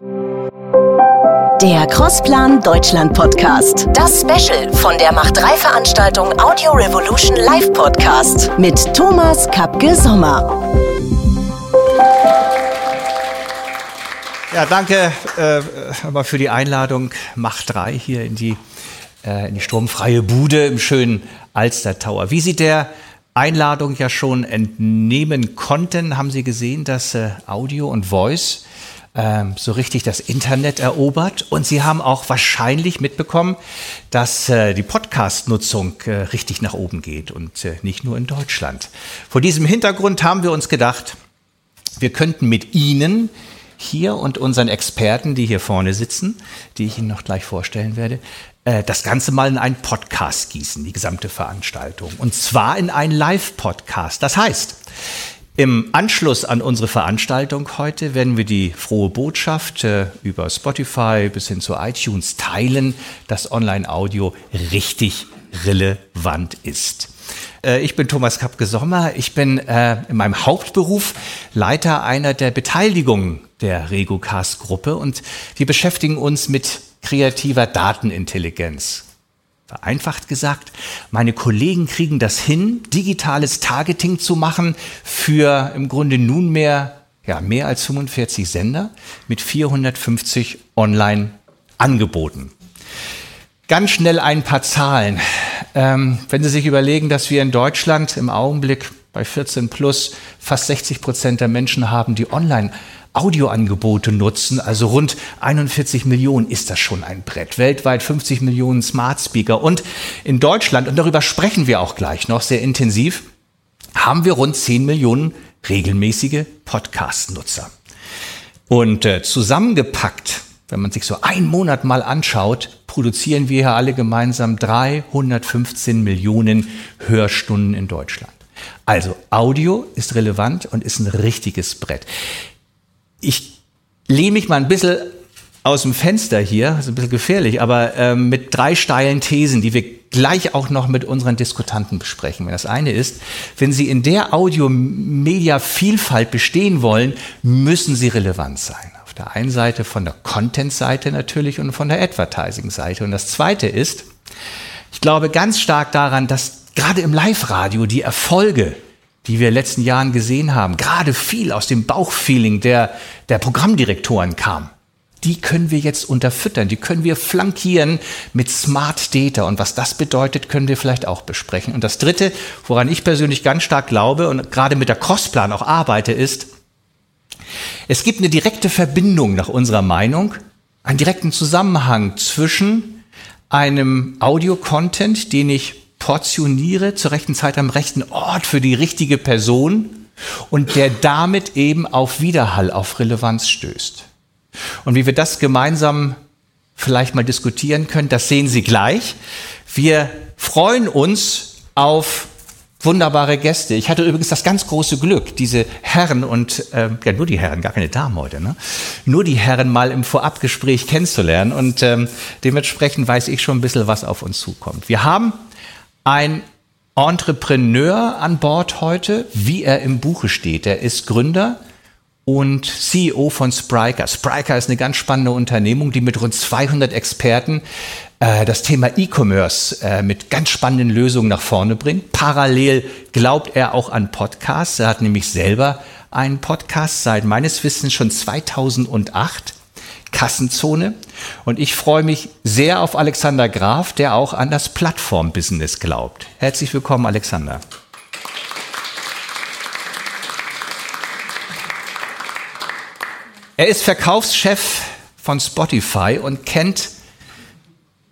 Der Crossplan Deutschland Podcast. Das Special von der Macht 3 Veranstaltung Audio Revolution Live Podcast mit Thomas Kapke Sommer. Ja, danke äh, für die Einladung Macht 3 hier in die, äh, in die sturmfreie Bude im schönen Alster Tower. Wie Sie der Einladung ja schon entnehmen konnten, haben Sie gesehen, dass äh, Audio und Voice ähm, so richtig das Internet erobert. Und Sie haben auch wahrscheinlich mitbekommen, dass äh, die Podcast-Nutzung äh, richtig nach oben geht und äh, nicht nur in Deutschland. Vor diesem Hintergrund haben wir uns gedacht, wir könnten mit Ihnen hier und unseren Experten, die hier vorne sitzen, die ich Ihnen noch gleich vorstellen werde, äh, das Ganze mal in einen Podcast gießen, die gesamte Veranstaltung. Und zwar in einen Live-Podcast. Das heißt, im Anschluss an unsere Veranstaltung heute werden wir die frohe Botschaft äh, über Spotify bis hin zu iTunes teilen, dass Online-Audio richtig relevant ist. Äh, ich bin Thomas Kapke-Sommer. Ich bin äh, in meinem Hauptberuf Leiter einer der Beteiligungen der RegoCast-Gruppe und wir beschäftigen uns mit kreativer Datenintelligenz. Vereinfacht gesagt, meine Kollegen kriegen das hin, digitales Targeting zu machen für im Grunde nunmehr ja, mehr als 45 Sender mit 450 Online-Angeboten. Ganz schnell ein paar Zahlen. Ähm, wenn Sie sich überlegen, dass wir in Deutschland im Augenblick bei 14 plus fast 60 Prozent der Menschen haben, die online Audioangebote nutzen, also rund 41 Millionen ist das schon ein Brett. Weltweit 50 Millionen Smart Speaker. Und in Deutschland, und darüber sprechen wir auch gleich noch sehr intensiv, haben wir rund 10 Millionen regelmäßige Podcast-Nutzer. Und äh, zusammengepackt, wenn man sich so einen Monat mal anschaut, produzieren wir hier alle gemeinsam 315 Millionen Hörstunden in Deutschland. Also Audio ist relevant und ist ein richtiges Brett. Ich lehne mich mal ein bisschen aus dem Fenster hier, ist ein bisschen gefährlich, aber ähm, mit drei steilen Thesen, die wir gleich auch noch mit unseren Diskutanten besprechen. Das eine ist, wenn Sie in der Audio-Media-Vielfalt bestehen wollen, müssen Sie relevant sein. Auf der einen Seite von der Content-Seite natürlich und von der Advertising-Seite. Und das zweite ist, ich glaube ganz stark daran, dass gerade im Live-Radio die Erfolge die wir in den letzten Jahren gesehen haben, gerade viel aus dem Bauchfeeling der, der Programmdirektoren kam, die können wir jetzt unterfüttern, die können wir flankieren mit Smart Data. Und was das bedeutet, können wir vielleicht auch besprechen. Und das Dritte, woran ich persönlich ganz stark glaube und gerade mit der Crossplan auch arbeite, ist, es gibt eine direkte Verbindung nach unserer Meinung, einen direkten Zusammenhang zwischen einem Audio-Content, den ich portioniere zur rechten Zeit am rechten Ort für die richtige Person und der damit eben auf Widerhall, auf Relevanz stößt. Und wie wir das gemeinsam vielleicht mal diskutieren können, das sehen Sie gleich. Wir freuen uns auf wunderbare Gäste. Ich hatte übrigens das ganz große Glück, diese Herren und äh, ja nur die Herren, gar keine Damen heute, ne? Nur die Herren mal im Vorabgespräch kennenzulernen und ähm, dementsprechend weiß ich schon ein bisschen, was auf uns zukommt. Wir haben ein Entrepreneur an Bord heute, wie er im Buche steht. Er ist Gründer und CEO von Spriker. Spriker ist eine ganz spannende Unternehmung, die mit rund 200 Experten äh, das Thema E-Commerce äh, mit ganz spannenden Lösungen nach vorne bringt. Parallel glaubt er auch an Podcasts. Er hat nämlich selber einen Podcast seit meines Wissens schon 2008 Kassenzone. Und ich freue mich sehr auf Alexander Graf, der auch an das Plattform-Business glaubt. Herzlich willkommen, Alexander. Er ist Verkaufschef von Spotify und kennt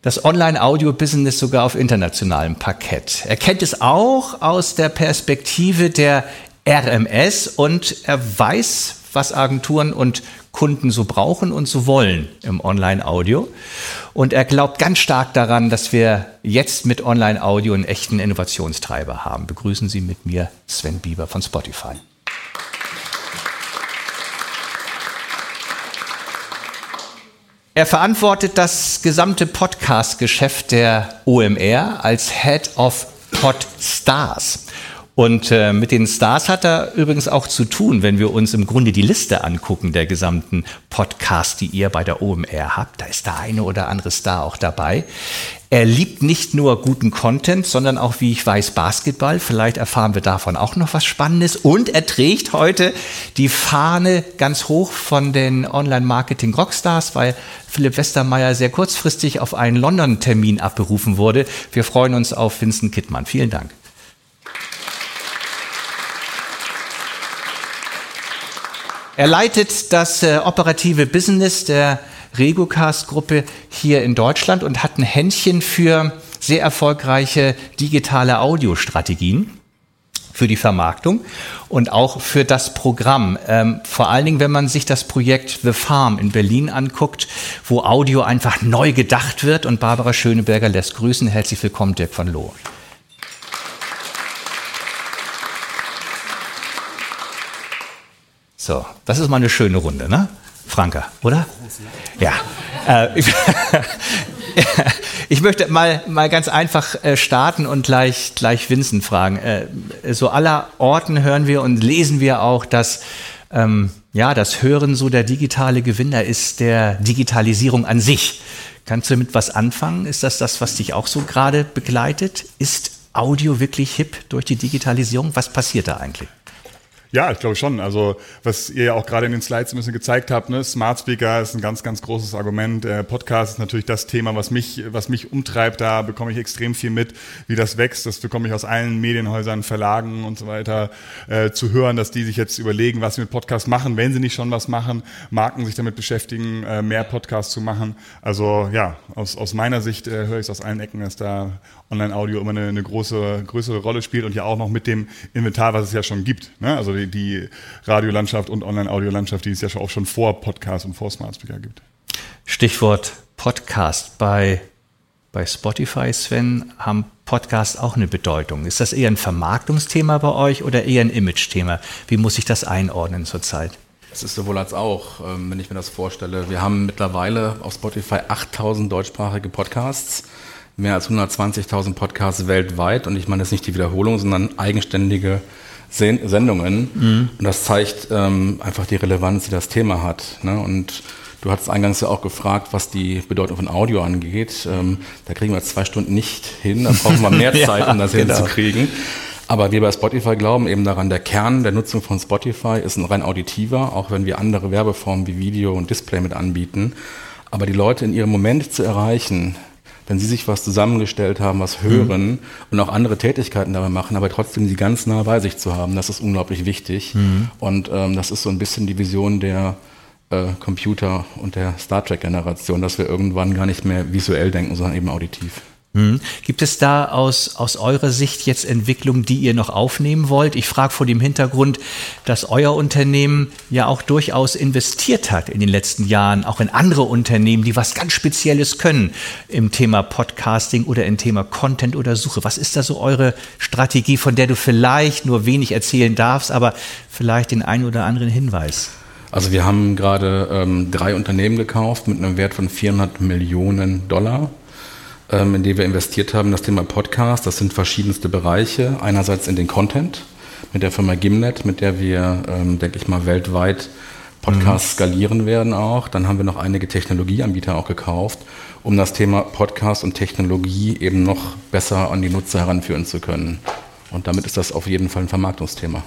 das Online-Audio-Business sogar auf internationalem Parkett. Er kennt es auch aus der Perspektive der RMS und er weiß, was Agenturen und Kunden so brauchen und so wollen im Online-Audio. Und er glaubt ganz stark daran, dass wir jetzt mit Online-Audio einen echten Innovationstreiber haben. Begrüßen Sie mit mir Sven Bieber von Spotify. Er verantwortet das gesamte Podcast-Geschäft der OMR als Head of Podstars. Und äh, mit den Stars hat er übrigens auch zu tun, wenn wir uns im Grunde die Liste angucken der gesamten Podcasts, die ihr bei der OMR habt. Da ist der eine oder andere Star auch dabei. Er liebt nicht nur guten Content, sondern auch, wie ich weiß, Basketball. Vielleicht erfahren wir davon auch noch was Spannendes. Und er trägt heute die Fahne ganz hoch von den Online-Marketing-Rockstars, weil Philipp Westermeier sehr kurzfristig auf einen London-Termin abberufen wurde. Wir freuen uns auf Vincent Kittmann. Vielen Dank. Er leitet das äh, operative Business der Regocast-Gruppe hier in Deutschland und hat ein Händchen für sehr erfolgreiche digitale Audiostrategien für die Vermarktung und auch für das Programm. Ähm, vor allen Dingen, wenn man sich das Projekt The Farm in Berlin anguckt, wo Audio einfach neu gedacht wird. Und Barbara Schöneberger lässt grüßen. Herzlich willkommen, Dirk von Loh. So, das ist mal eine schöne Runde, ne? Franka, oder? Ja. Äh, ich möchte mal, mal ganz einfach äh, starten und gleich, gleich Vincent fragen. Äh, so aller Orten hören wir und lesen wir auch, dass ähm, ja, das Hören so der digitale Gewinner ist der Digitalisierung an sich. Kannst du mit was anfangen? Ist das das, was dich auch so gerade begleitet? Ist Audio wirklich hip durch die Digitalisierung? Was passiert da eigentlich? Ja, ich glaube schon. Also was ihr ja auch gerade in den Slides ein bisschen gezeigt habt, ne? Smart Speaker ist ein ganz, ganz großes Argument. Äh, Podcast ist natürlich das Thema, was mich, was mich umtreibt. Da bekomme ich extrem viel mit, wie das wächst. Das bekomme ich aus allen Medienhäusern, Verlagen und so weiter äh, zu hören, dass die sich jetzt überlegen, was sie mit Podcast machen, wenn sie nicht schon was machen, Marken sich damit beschäftigen, äh, mehr Podcasts zu machen. Also ja, aus, aus meiner Sicht äh, höre ich es aus allen Ecken, dass da Online-Audio immer eine, eine große, größere Rolle spielt und ja auch noch mit dem Inventar, was es ja schon gibt. Ne? Also die, die Radiolandschaft und Online-Audiolandschaft, die es ja auch schon vor Podcast und vor Smart Speaker gibt. Stichwort Podcast. Bei, bei Spotify, Sven, haben Podcasts auch eine Bedeutung. Ist das eher ein Vermarktungsthema bei euch oder eher ein Image-Thema? Wie muss ich das einordnen zurzeit? Es ist sowohl als auch, ähm, wenn ich mir das vorstelle. Wir haben mittlerweile auf Spotify 8000 deutschsprachige Podcasts mehr als 120.000 Podcasts weltweit und ich meine das ist nicht die Wiederholung, sondern eigenständige Sendungen. Mhm. Und das zeigt ähm, einfach die Relevanz, die das Thema hat. Ne? Und du hattest eingangs ja auch gefragt, was die Bedeutung von Audio angeht. Ähm, da kriegen wir zwei Stunden nicht hin, da brauchen wir mehr Zeit, ja, um das genau. hinzukriegen. Aber wir bei Spotify glauben eben daran, der Kern der Nutzung von Spotify ist ein rein auditiver, auch wenn wir andere Werbeformen wie Video und Display mit anbieten. Aber die Leute in ihrem Moment zu erreichen, wenn sie sich was zusammengestellt haben, was hören mhm. und auch andere Tätigkeiten dabei machen, aber trotzdem sie ganz nah bei sich zu haben, das ist unglaublich wichtig. Mhm. Und ähm, das ist so ein bisschen die Vision der äh, Computer und der Star Trek-Generation, dass wir irgendwann gar nicht mehr visuell denken, sondern eben auditiv. Hm. Gibt es da aus, aus eurer Sicht jetzt Entwicklungen, die ihr noch aufnehmen wollt? Ich frage vor dem Hintergrund, dass euer Unternehmen ja auch durchaus investiert hat in den letzten Jahren, auch in andere Unternehmen, die was ganz Spezielles können im Thema Podcasting oder im Thema Content oder Suche. Was ist da so eure Strategie, von der du vielleicht nur wenig erzählen darfst, aber vielleicht den einen oder anderen Hinweis? Also wir haben gerade ähm, drei Unternehmen gekauft mit einem Wert von 400 Millionen Dollar in die wir investiert haben, das Thema Podcast. Das sind verschiedenste Bereiche. Einerseits in den Content mit der Firma Gimnet, mit der wir, ähm, denke ich mal, weltweit Podcasts mhm. skalieren werden auch. Dann haben wir noch einige Technologieanbieter auch gekauft, um das Thema Podcast und Technologie eben noch besser an die Nutzer heranführen zu können. Und damit ist das auf jeden Fall ein Vermarktungsthema.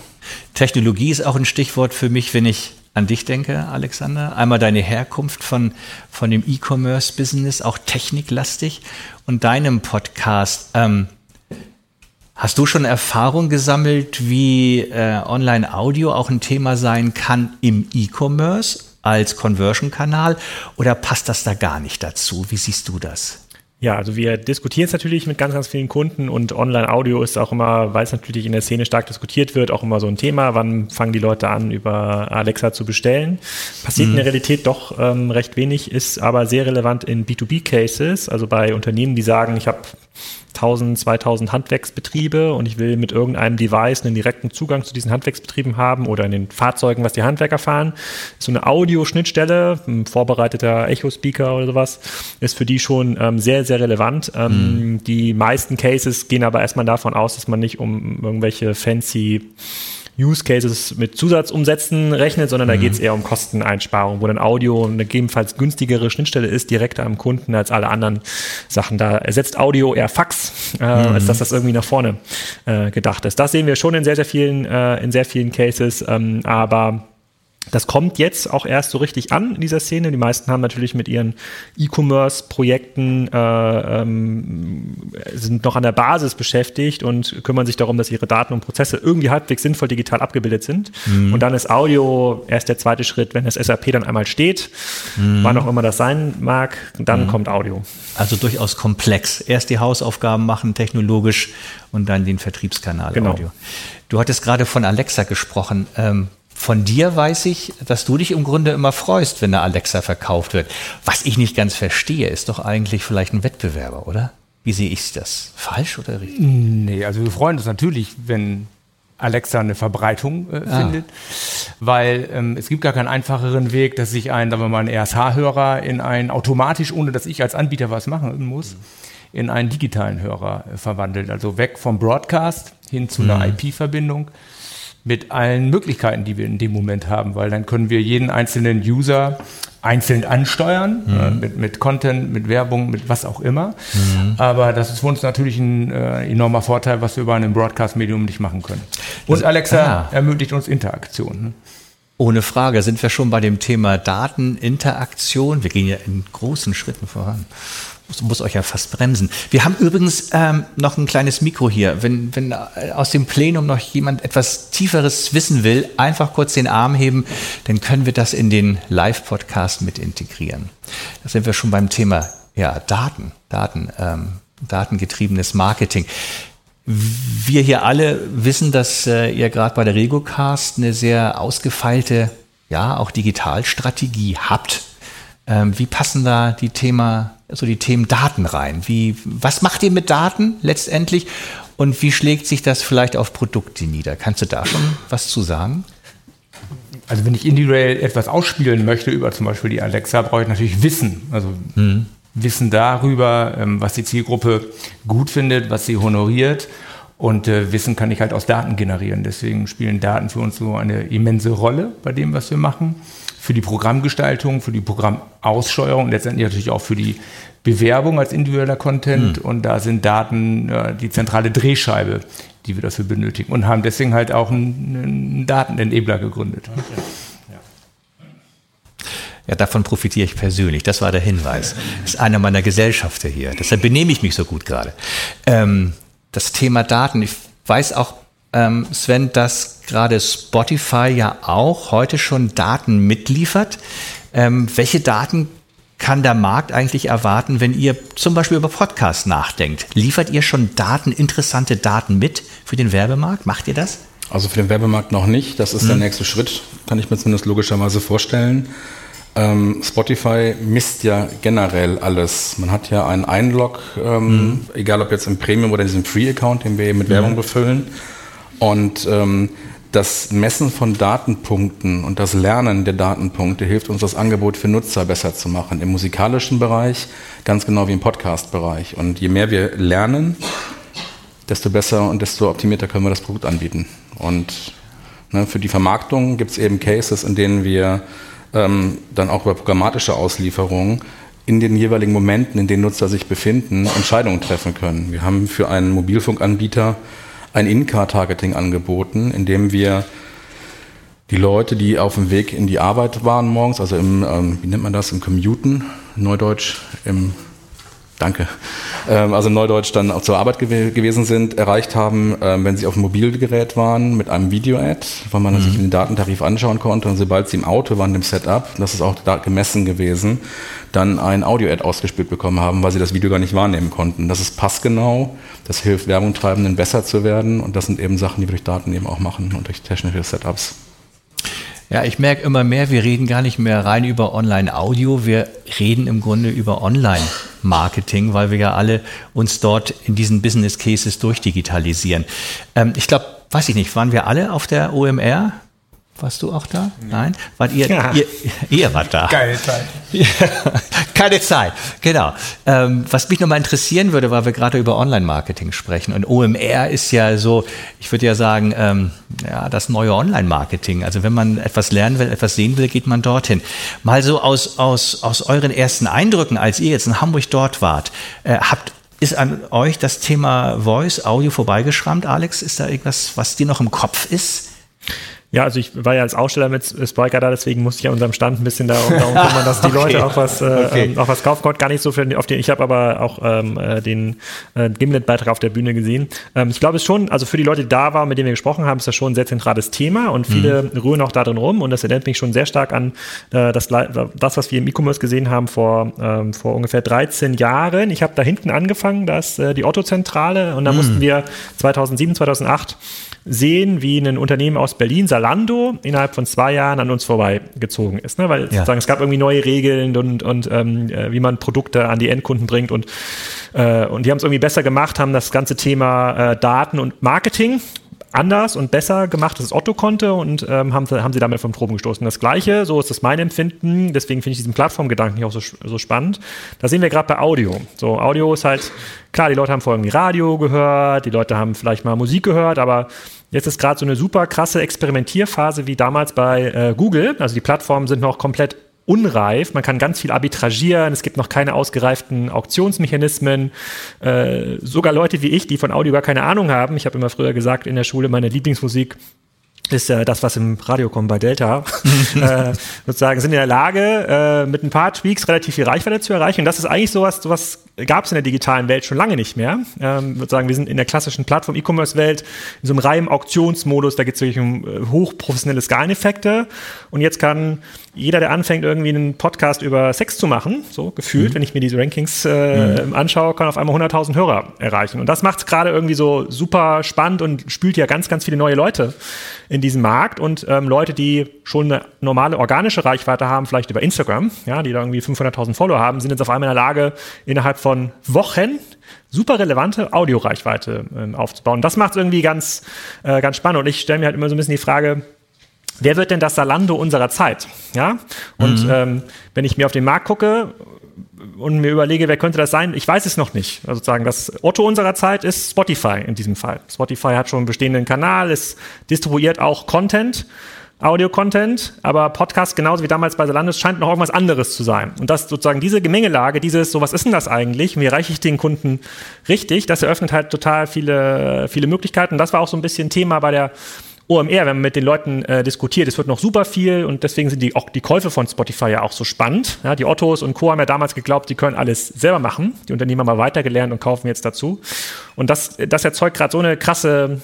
Technologie ist auch ein Stichwort für mich, wenn ich an dich denke, Alexander. Einmal deine Herkunft von, von dem E-Commerce-Business, auch techniklastig und deinem Podcast. Ähm, hast du schon Erfahrung gesammelt, wie äh, Online-Audio auch ein Thema sein kann im E-Commerce als Conversion-Kanal oder passt das da gar nicht dazu? Wie siehst du das? Ja, also wir diskutieren es natürlich mit ganz, ganz vielen Kunden und Online-Audio ist auch immer, weil es natürlich in der Szene stark diskutiert wird, auch immer so ein Thema. Wann fangen die Leute an, über Alexa zu bestellen? Passiert mhm. in der Realität doch ähm, recht wenig, ist aber sehr relevant in B2B-Cases, also bei Unternehmen, die sagen, ich habe 1000, 2000 Handwerksbetriebe und ich will mit irgendeinem Device einen direkten Zugang zu diesen Handwerksbetrieben haben oder in den Fahrzeugen, was die Handwerker fahren. So eine Audioschnittstelle, ein vorbereiteter Echo-Speaker oder sowas, ist für die schon ähm, sehr, sehr relevant. Ähm, mhm. Die meisten Cases gehen aber erstmal davon aus, dass man nicht um irgendwelche fancy Use Cases mit Zusatzumsätzen rechnet, sondern mhm. da geht es eher um Kosteneinsparung, wo dann Audio eine gegebenenfalls günstigere Schnittstelle ist, direkter am Kunden als alle anderen Sachen. Da ersetzt Audio eher Fax, äh, mhm. als dass das irgendwie nach vorne äh, gedacht ist. Das sehen wir schon in sehr, sehr vielen, äh, in sehr vielen Cases, ähm, aber das kommt jetzt auch erst so richtig an in dieser Szene. Die meisten haben natürlich mit ihren E-Commerce-Projekten äh, ähm, sind noch an der Basis beschäftigt und kümmern sich darum, dass ihre Daten und Prozesse irgendwie halbwegs sinnvoll digital abgebildet sind. Mhm. Und dann ist Audio erst der zweite Schritt, wenn das SAP dann einmal steht, mhm. wann auch immer das sein mag, dann mhm. kommt Audio. Also durchaus komplex. Erst die Hausaufgaben machen technologisch und dann den Vertriebskanal genau. Audio. Du hattest gerade von Alexa gesprochen. Ähm, von dir weiß ich, dass du dich im Grunde immer freust, wenn eine Alexa verkauft wird. Was ich nicht ganz verstehe, ist doch eigentlich vielleicht ein Wettbewerber, oder? Wie sehe ich das? Falsch oder richtig? Nee, also wir freuen uns natürlich, wenn Alexa eine Verbreitung äh, ah. findet, weil ähm, es gibt gar keinen einfacheren Weg, dass sich ein, sagen wir mal, ein RSH-Hörer in einen automatisch, ohne dass ich als Anbieter was machen muss, in einen digitalen Hörer äh, verwandelt. Also weg vom Broadcast hin zu mhm. einer IP-Verbindung mit allen Möglichkeiten, die wir in dem Moment haben, weil dann können wir jeden einzelnen User einzeln ansteuern, mhm. äh, mit, mit Content, mit Werbung, mit was auch immer. Mhm. Aber das ist für uns natürlich ein äh, enormer Vorteil, was wir über einem Broadcast-Medium nicht machen können. Und Alexa ah. ermöglicht uns Interaktion. Ne? Ohne Frage sind wir schon bei dem Thema Dateninteraktion. Wir gehen ja in großen Schritten voran muss, euch ja fast bremsen. Wir haben übrigens ähm, noch ein kleines Mikro hier. Wenn, wenn äh, aus dem Plenum noch jemand etwas Tieferes wissen will, einfach kurz den Arm heben, dann können wir das in den Live-Podcast mit integrieren. Da sind wir schon beim Thema ja, Daten, Daten, ähm, datengetriebenes Marketing. Wir hier alle wissen, dass äh, ihr gerade bei der RegoCast eine sehr ausgefeilte, ja, auch Digitalstrategie habt. Ähm, wie passen da die Thema so die Themen Daten rein. Wie, was macht ihr mit Daten letztendlich und wie schlägt sich das vielleicht auf Produkte nieder? Kannst du da schon was zu sagen? Also wenn ich individuell etwas ausspielen möchte über zum Beispiel die Alexa, brauche ich natürlich Wissen. Also mhm. Wissen darüber, ähm, was die Zielgruppe gut findet, was sie honoriert. Und äh, Wissen kann ich halt aus Daten generieren. Deswegen spielen Daten für uns so eine immense Rolle bei dem, was wir machen für die Programmgestaltung, für die Programmaussteuerung und letztendlich natürlich auch für die Bewerbung als individueller Content. Mhm. Und da sind Daten ja, die zentrale Drehscheibe, die wir dafür benötigen. Und haben deswegen halt auch einen, einen Datenenabler gegründet. Okay. Ja, davon profitiere ich persönlich. Das war der Hinweis. Das ist einer meiner Gesellschafter hier. Deshalb benehme ich mich so gut gerade. Ähm, das Thema Daten, ich weiß auch ähm, Sven, dass gerade Spotify ja auch heute schon Daten mitliefert. Ähm, welche Daten kann der Markt eigentlich erwarten, wenn ihr zum Beispiel über Podcasts nachdenkt? Liefert ihr schon Daten, interessante Daten mit für den Werbemarkt? Macht ihr das? Also für den Werbemarkt noch nicht. Das ist hm. der nächste Schritt, kann ich mir zumindest logischerweise vorstellen. Ähm, Spotify misst ja generell alles. Man hat ja einen Einlog, ähm, mhm. egal ob jetzt im Premium oder in diesem Free-Account, den wir mit Werbung befüllen. Und ähm, das Messen von Datenpunkten und das Lernen der Datenpunkte hilft uns, das Angebot für Nutzer besser zu machen. Im musikalischen Bereich, ganz genau wie im Podcast-Bereich. Und je mehr wir lernen, desto besser und desto optimierter können wir das Produkt anbieten. Und ne, für die Vermarktung gibt es eben Cases, in denen wir ähm, dann auch über programmatische Auslieferungen in den jeweiligen Momenten, in denen Nutzer sich befinden, Entscheidungen treffen können. Wir haben für einen Mobilfunkanbieter ein In-Car-Targeting angeboten, in dem wir die Leute, die auf dem Weg in die Arbeit waren morgens, also im, ähm, wie nennt man das, im Commuten, Neudeutsch, im Danke. Ähm, also Neudeutsch dann auch zur Arbeit gew gewesen sind, erreicht haben, ähm, wenn sie auf dem Mobilgerät waren mit einem Video-Ad, weil man mhm. sich den Datentarif anschauen konnte und sobald sie im Auto waren, im Setup, das ist auch da gemessen gewesen, dann ein Audio-Ad ausgespielt bekommen haben, weil sie das Video gar nicht wahrnehmen konnten. Das ist passgenau, das hilft Werbungtreibenden besser zu werden und das sind eben Sachen, die wir durch Daten eben auch machen und durch technische Setups. Ja, ich merke immer mehr, wir reden gar nicht mehr rein über Online-Audio, wir reden im Grunde über Online. Marketing, weil wir ja alle uns dort in diesen Business Cases durchdigitalisieren. Ähm, ich glaube, weiß ich nicht, waren wir alle auf der OMR? Warst du auch da? Nein? Wart ihr, Ja. ihr, ihr wart da. Geile Zeit. Keine Zeit, genau. Ähm, was mich nochmal interessieren würde, weil wir gerade über Online-Marketing sprechen. Und OMR ist ja so, ich würde ja sagen, ähm, ja, das neue Online-Marketing. Also wenn man etwas lernen will, etwas sehen will, geht man dorthin. Mal so aus, aus, aus euren ersten Eindrücken, als ihr jetzt in Hamburg dort wart, äh, habt ist an euch das Thema Voice, Audio vorbeigeschrammt, Alex? Ist da irgendwas, was dir noch im Kopf ist? Ja, also ich war ja als Aussteller mit Spiker da, deswegen musste ich an unserem Stand ein bisschen darum, darum kümmern, dass die Okay. Leute auch was, äh, Okay. ähm, auch was kaufen konnten. Gar nicht so viel auf den. Ich habe aber auch ähm, äh, den äh, Gimlet-Beitrag auf der Bühne gesehen. Ähm, ich glaube, es ist schon, also für die Leute, die da waren, mit denen wir gesprochen haben, ist das schon ein sehr zentrales Thema und viele Mhm. rühren auch da drin rum und das erinnert mich schon sehr stark an äh, das, das, was wir im E-Commerce gesehen haben vor, ähm, vor ungefähr 13 Jahren. Ich habe da hinten angefangen, da ist äh, die Otto-Zentrale und da Mhm. mussten wir 2007, 2008 sehen, wie ein Unternehmen aus Berlin, Salando, innerhalb von zwei Jahren an uns vorbeigezogen ist. Ne? Weil sozusagen, es gab irgendwie neue Regeln und, und ähm, äh, wie man Produkte an die Endkunden bringt und, äh, und die haben es irgendwie besser gemacht, haben das ganze Thema äh, Daten und Marketing anders und besser gemacht, als es Otto konnte und ähm, haben, sie- haben sie damit vom Proben gestoßen. Das Gleiche, so ist das mein Empfinden, deswegen finde ich diesen Plattformgedanken hier auch so, so spannend. Da sehen wir gerade bei Audio. So, Audio ist halt, klar, die Leute haben vorher Radio gehört, die Leute haben vielleicht mal Musik gehört, aber jetzt ist gerade so eine super krasse Experimentierphase wie damals bei äh, Google. Also die Plattformen sind noch komplett unreif. Man kann ganz viel arbitragieren. Es gibt noch keine ausgereiften Auktionsmechanismen. Äh, sogar Leute wie ich, die von Audio gar keine Ahnung haben. Ich habe immer früher gesagt in der Schule, meine Lieblingsmusik ist äh, das, was im Radio kommt bei Delta, äh, sozusagen sind in der Lage, äh, mit ein paar Tweaks relativ viel Reichweite zu erreichen. Und das ist eigentlich sowas, sowas gab es in der digitalen Welt schon lange nicht mehr. Ähm, sozusagen, wir sind in der klassischen Plattform-E-Commerce-Welt in so einem reinen Auktionsmodus, da geht es wirklich um äh, hochprofessionelle Skaleneffekte. Und jetzt kann jeder, der anfängt, irgendwie einen Podcast über Sex zu machen, so gefühlt, wenn ich mir diese Rankings äh, anschaue, kann auf einmal 100.000 Hörer erreichen. Und das macht es gerade irgendwie so super spannend und spült ja ganz, ganz viele neue Leute in diesen Markt und ähm, Leute, die schon eine normale organische Reichweite haben, vielleicht über Instagram, ja, die da irgendwie 500.000 Follower haben, sind jetzt auf einmal in der Lage, innerhalb von Wochen super relevante Audioreichweite ähm, aufzubauen. Das macht es irgendwie ganz, äh, ganz spannend. Und ich stelle mir halt immer so ein bisschen die Frage, wer wird denn das Salando unserer Zeit? Ja? Und ähm, wenn ich mir auf den Markt gucke und mir überlege, wer könnte das sein, ich weiß es noch nicht. Also sozusagen, das Otto unserer Zeit ist Spotify in diesem Fall. Spotify hat schon einen bestehenden Kanal, es distribuiert auch Content. Audio-Content, aber Podcast genauso wie damals bei Zalando es scheint noch irgendwas anderes zu sein. Und das sozusagen diese Gemengelage, dieses, so was ist denn das eigentlich? Wie erreiche ich den Kunden richtig? Das eröffnet halt total viele, viele Möglichkeiten. Das war auch so ein bisschen Thema bei der OMR, wenn man mit den Leuten äh, diskutiert. Es wird noch super viel und deswegen sind die, auch die Käufe von Spotify ja auch so spannend. Ja, die Ottos und Co. haben ja damals geglaubt, die können alles selber machen. Die Unternehmen haben aber weitergelernt und kaufen jetzt dazu. Und das, das erzeugt gerade so eine krasse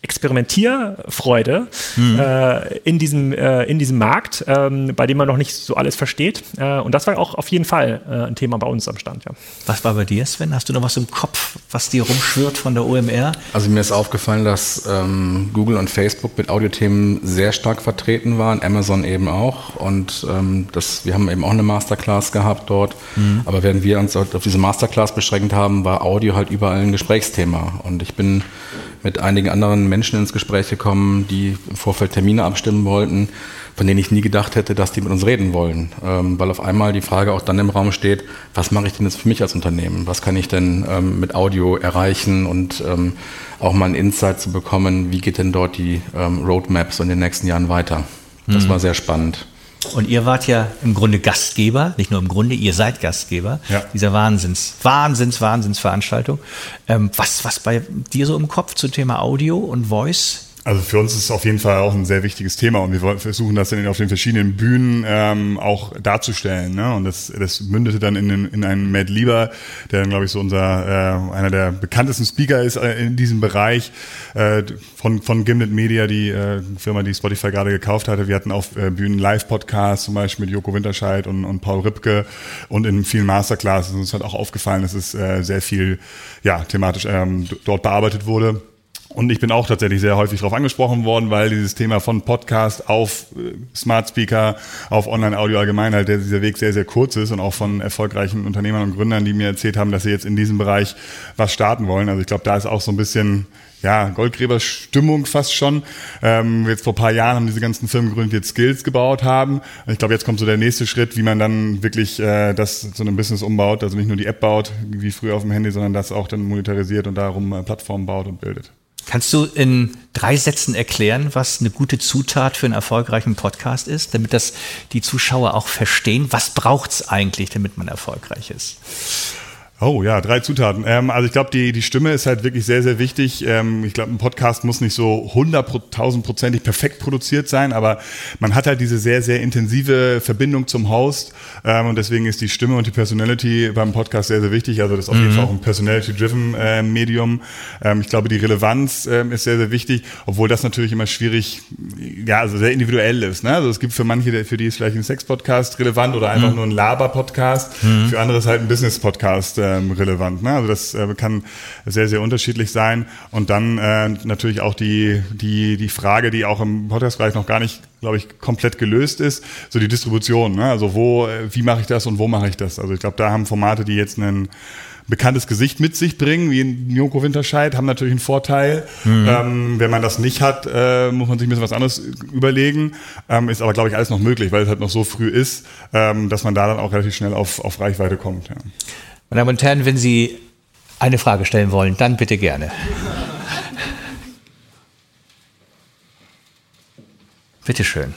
Experimentierfreude äh, in, diesem, äh, in diesem Markt, ähm, bei dem man noch nicht so alles versteht. Äh, und das war auch auf jeden Fall äh, ein Thema bei uns am Stand. Ja. Was war bei dir, Sven? Hast du noch was im Kopf, was dir rumschwirrt von der OMR? Also mir ist aufgefallen, dass ähm, Google und Facebook mit Audiothemen sehr stark vertreten waren, Amazon eben auch. Und ähm, das, wir haben eben auch eine Masterclass gehabt dort. Aber während wir uns auf diese Masterclass beschränkt haben, war Audio halt überall ein Gesprächsthema. Und ich bin mit einigen anderen Menschen ins Gespräch gekommen, die im Vorfeld Termine abstimmen wollten, von denen ich nie gedacht hätte, dass die mit uns reden wollen. Ähm, weil auf einmal die Frage auch dann im Raum steht, was mache ich denn jetzt für mich als Unternehmen? Was kann ich denn ähm, mit Audio erreichen und ähm, auch mal einen Insight zu bekommen, wie geht denn dort die ähm, Roadmap so in den nächsten Jahren weiter? Das war sehr spannend. Und ihr wart ja im Grunde Gastgeber, nicht nur im Grunde, ihr seid Gastgeber Ja. dieser Wahnsinns, Wahnsinns, Wahnsinnsveranstaltung. Ähm, was, was bei dir so im Kopf zum Thema Audio und Voice? Also für uns ist es auf jeden Fall auch ein sehr wichtiges Thema und wir versuchen das dann auf den verschiedenen Bühnen ähm, auch darzustellen. Ne? Und das, das mündete dann in, in einen Matt Lieber, der dann glaube ich so unser äh, einer der bekanntesten Speaker ist äh, in diesem Bereich äh, von von Gimlet Media, die äh, Firma, die Spotify gerade gekauft hatte. Wir hatten auf äh, Bühnen Live-Podcasts zum Beispiel mit Joko Winterscheid und, und Paul Ripke und in vielen Masterclasses. Und uns hat auch aufgefallen, dass es äh, sehr viel ja thematisch ähm, dort bearbeitet wurde. Und ich bin auch tatsächlich sehr häufig darauf angesprochen worden, weil dieses Thema von Podcast auf äh, Smart Speaker, auf Online-Audio allgemein halt dieser Weg sehr, sehr kurz ist und auch von erfolgreichen Unternehmern und Gründern, die mir erzählt haben, dass sie jetzt in diesem Bereich was starten wollen. Also ich glaube, da ist auch so ein bisschen ja, Goldgräberstimmung fast schon. Ähm, jetzt vor paar Jahren haben diese ganzen Firmen gegründet, die jetzt Skills gebaut haben. Ich glaube, jetzt kommt so der nächste Schritt, wie man dann wirklich äh, das zu einem Business umbaut. Also nicht nur die App baut, wie früher auf dem Handy, sondern das auch dann monetarisiert und darum äh, Plattformen baut und bildet. Kannst du in drei Sätzen erklären, was eine gute Zutat für einen erfolgreichen Podcast ist, damit das die Zuschauer auch verstehen? Was braucht es eigentlich, damit man erfolgreich ist? Oh ja, drei Zutaten. Ähm, also ich glaube, die, die Stimme ist halt wirklich sehr, sehr wichtig. Ähm, ich glaube, ein Podcast muss nicht so hunderttausendprozentig perfekt produziert sein, aber man hat halt diese sehr, sehr intensive Verbindung zum Host ähm, und deswegen ist die Stimme und die Personality beim Podcast sehr, sehr wichtig. Also das ist auf jeden mhm. Fall auch ein Personality-driven äh, Medium. Ähm, ich glaube, die Relevanz ähm, ist sehr, sehr wichtig, obwohl das natürlich immer schwierig, ja, also sehr individuell ist. Ne? Also es gibt für manche, für die ist vielleicht ein Sex-Podcast relevant oder einfach mhm. nur ein Laber-Podcast. Mhm. Für andere ist halt ein Business-Podcast ähm, relevant. Ne? Also das äh, kann sehr, sehr unterschiedlich sein. Und dann äh, natürlich auch die, die, die Frage, die auch im Podcast-Bereich noch gar nicht, glaube ich, komplett gelöst ist, so die Distribution. Ne? Also wo, äh, wie mache ich das und wo mache ich das? Also ich glaube, da haben Formate, die jetzt einen bekanntes Gesicht mit sich bringen, wie in Joko Winterscheid, haben natürlich einen Vorteil. Mhm. Ähm, wenn man das nicht hat, äh, muss man sich ein bisschen was anderes überlegen. Ähm, ist aber, glaube ich, alles noch möglich, weil es halt noch so früh ist, ähm, dass man da dann auch relativ schnell auf, auf Reichweite kommt. Ja. Meine Damen und Herren, wenn Sie eine Frage stellen wollen, dann bitte gerne. Bitte schön.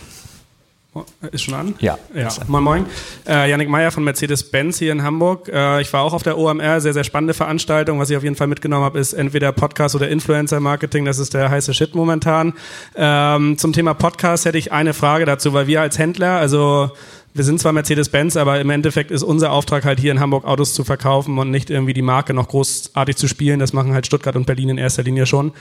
Ist schon an? Ja. ja. Moin Moin. Äh, Janik Meyer von Mercedes-Benz hier in Hamburg. Äh, ich war auch auf der OMR, sehr, sehr spannende Veranstaltung. Was ich auf jeden Fall mitgenommen habe, ist entweder Podcast oder Influencer-Marketing. Das ist der heiße Shit momentan. Ähm, zum Thema Podcast hätte ich eine Frage dazu, weil wir als Händler, also wir sind zwar Mercedes-Benz, aber im Endeffekt ist unser Auftrag halt hier in Hamburg Autos zu verkaufen und nicht irgendwie die Marke noch großartig zu spielen. Das machen halt Stuttgart und Berlin in erster Linie schon.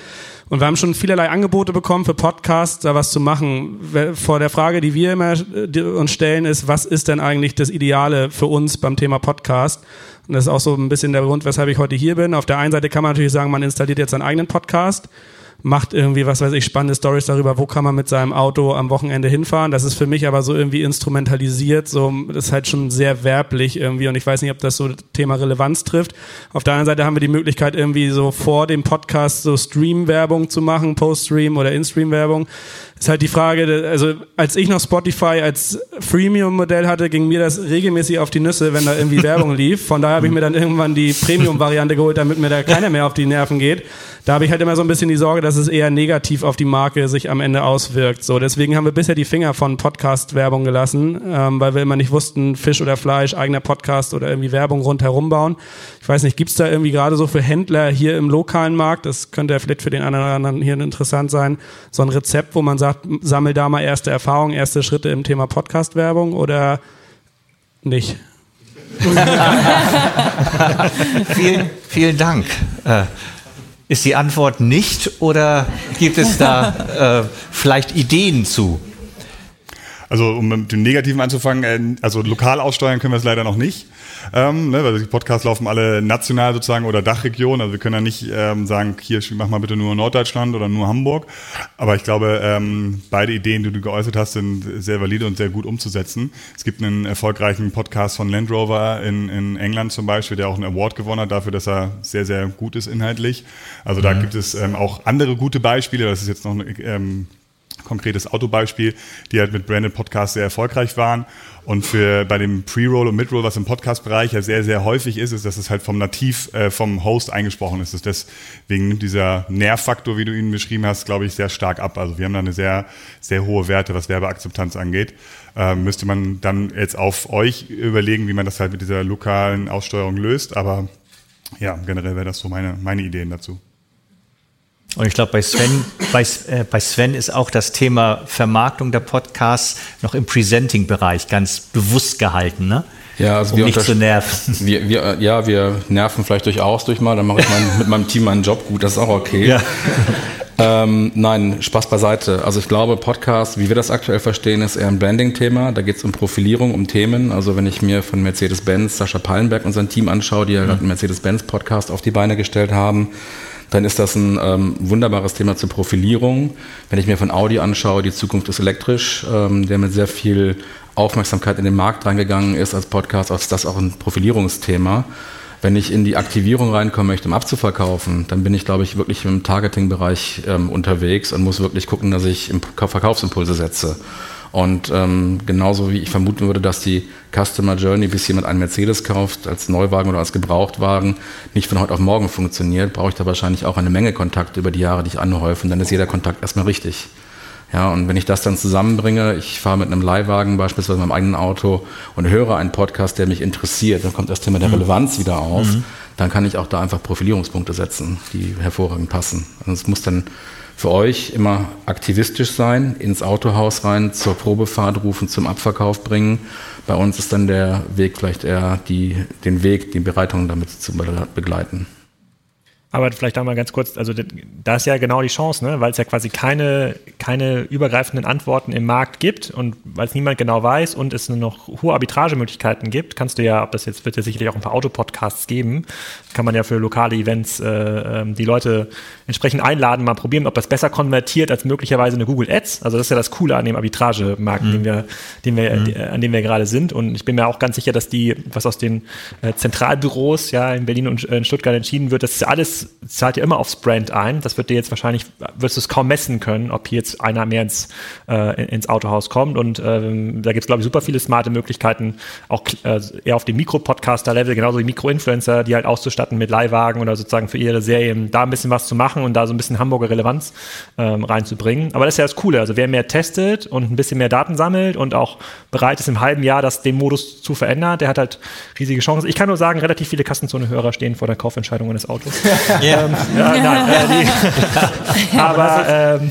Und wir haben schon vielerlei Angebote bekommen für Podcasts, da was zu machen. Vor der Frage, die wir immer äh, uns stellen, ist, was ist denn eigentlich das Ideale für uns beim Thema Podcast? Und das ist auch so ein bisschen der Grund, weshalb ich heute hier bin. Auf der einen Seite kann man natürlich sagen, man installiert jetzt seinen eigenen Podcast macht irgendwie, was weiß ich, spannende Stories darüber, wo kann man mit seinem Auto am Wochenende hinfahren. Das ist für mich aber so irgendwie instrumentalisiert, so, das ist halt schon sehr werblich irgendwie und ich weiß nicht, ob das so Thema Relevanz trifft. Auf der anderen Seite haben wir die Möglichkeit irgendwie so vor dem Podcast so Stream-Werbung zu machen, Post-Stream oder In-Stream-Werbung. Ist halt die Frage, also als ich noch Spotify als Freemium-Modell hatte, ging mir das regelmäßig auf die Nüsse, wenn da irgendwie Werbung lief. Von daher habe ich mir dann irgendwann die Premium-Variante geholt, damit mir da keiner mehr auf die Nerven geht. Da habe ich halt immer so ein bisschen die Sorge, dass es eher negativ auf die Marke sich am Ende auswirkt. So, deswegen haben wir bisher die Finger von Podcast-Werbung gelassen, ähm, weil wir immer nicht wussten, Fisch oder Fleisch, eigener Podcast oder irgendwie Werbung rundherum bauen. Ich weiß nicht, gibt's da irgendwie gerade so für Händler hier im lokalen Markt, das könnte ja vielleicht für den einen oder anderen hier interessant sein, so ein Rezept, wo man sagt, sammel da mal erste Erfahrungen, erste Schritte im Thema Podcast-Werbung oder nicht? vielen, vielen Dank. Ist die Antwort nicht oder gibt es da äh, vielleicht Ideen zu? Also um mit dem Negativen anzufangen, äh, also lokal aussteuern können wir es leider noch nicht ähm, ne, weil die Podcasts laufen alle national sozusagen oder Dachregion. Also wir können ja nicht ähm, sagen, hier mach mal bitte nur Norddeutschland oder nur Hamburg. Aber ich glaube, ähm, beide Ideen, die du geäußert hast, sind sehr valide und sehr gut umzusetzen. Es gibt einen erfolgreichen Podcast von Land Rover in, in England zum Beispiel, der auch einen Award gewonnen hat dafür, dass er sehr, sehr gut ist inhaltlich. Also da mhm. gibt es ähm, auch andere gute Beispiele. Das ist jetzt noch eine, ähm, konkretes Autobeispiel, die halt mit Branded Podcasts sehr erfolgreich waren. Und für bei dem Pre-Roll und Mid-Roll, was im Podcast-Bereich ja sehr, sehr häufig ist, ist, dass es halt vom Nativ, äh, vom Host eingesprochen ist. Deswegen nimmt dieser Nährfaktor, wie du ihn beschrieben hast, glaube ich, sehr stark ab. Also wir haben da eine sehr, sehr hohe Werte, was Werbeakzeptanz angeht. Ähm, müsste man dann jetzt auf euch überlegen, wie man das halt mit dieser lokalen Aussteuerung löst. Aber ja, generell wäre das so meine, meine Ideen dazu. Und ich glaube, bei Sven, bei, äh, bei Sven ist auch das Thema Vermarktung der Podcasts noch im Presenting-Bereich ganz bewusst gehalten, ne? Ja, also um wir nicht zu nerven. Wir, wir, ja, wir nerven vielleicht durchaus durch mal, dann mache ich mein, mit meinem Team meinen Job gut, das ist auch okay. Ja. Ähm, nein, Spaß beiseite. Also ich glaube, Podcast, wie wir das aktuell verstehen, ist eher ein Branding-Thema. Da geht es um Profilierung, um Themen. Also wenn ich mir von Mercedes-Benz Sascha Pallenberg und sein Team anschaue, die ja mhm. gerade einen Mercedes-Benz-Podcast auf die Beine gestellt haben, dann ist das ein ähm, wunderbares Thema zur Profilierung. Wenn ich mir von Audi anschaue, die Zukunft ist elektrisch, ähm, der mit sehr viel Aufmerksamkeit in den Markt reingegangen ist als Podcast, ist das auch ein Profilierungsthema. Wenn ich in die Aktivierung reinkommen möchte, um abzuverkaufen, dann bin ich, glaube ich, wirklich im Targeting-Bereich ähm, unterwegs und muss wirklich gucken, dass ich Verkaufsimpulse setze. Und ähm, genauso wie ich vermuten würde, dass die Customer Journey, bis jemand einen Mercedes kauft, als Neuwagen oder als Gebrauchtwagen, nicht von heute auf morgen funktioniert, brauche ich da wahrscheinlich auch eine Menge Kontakte über die Jahre, die ich anhäufe. Und dann ist jeder Kontakt erstmal richtig. Ja, und wenn ich das dann zusammenbringe, ich fahre mit einem Leihwagen beispielsweise mit meinem eigenen Auto und höre einen Podcast, der mich interessiert, dann kommt das Thema der mhm. Relevanz wieder auf, mhm. dann kann ich auch da einfach Profilierungspunkte setzen, die hervorragend passen. Also es muss dann für euch immer aktivistisch sein, ins Autohaus rein, zur Probefahrt rufen, zum Abverkauf bringen. Bei uns ist dann der Weg vielleicht eher die, den Weg, die Bereitung damit zu begleiten. Aber vielleicht da mal ganz kurz, also da ist ja genau die Chance, ne? weil es ja quasi keine, keine übergreifenden Antworten im Markt gibt und weil es niemand genau weiß und es nur noch hohe Arbitragemöglichkeiten gibt, kannst du ja, ob das jetzt wird ja sicherlich auch ein paar Autopodcasts geben, kann man ja für lokale Events äh, ähm, die Leute entsprechend einladen, mal probieren, ob das besser konvertiert als möglicherweise eine Google Ads. Also das ist ja das Coole an dem Arbitragemarkt, mhm. den wir, den wir, mhm. an dem wir gerade sind. Und ich bin mir auch ganz sicher, dass die, was aus den äh, Zentralbüros ja in Berlin und äh, in Stuttgart entschieden wird, das ist zahlt ja immer aufs Brand ein. Das wird dir jetzt wahrscheinlich, wirst du es kaum messen können, ob hier jetzt einer mehr ins, äh, ins Autohaus kommt. Und ähm, da gibt es, glaube ich, super viele smarte Möglichkeiten, auch äh, eher auf dem Mikro-Podcaster-Level, genauso wie Mikro-Influencer, die halt auszustatten mit Leihwagen oder sozusagen für ihre Serien da ein bisschen was zu machen und da so ein bisschen Hamburger Relevanz ähm, reinzubringen. Aber das ist ja das Coole. Also wer mehr testet und ein bisschen mehr Daten sammelt und auch bereit ist, im halben Jahr das, den Modus zu verändern, der hat halt riesige Chancen. Ich kann nur sagen, relativ viele Kassenzone-Hörer stehen vor der Kaufentscheidung eines Autos. Ja. Ähm, ja, nein, äh, aber, ähm,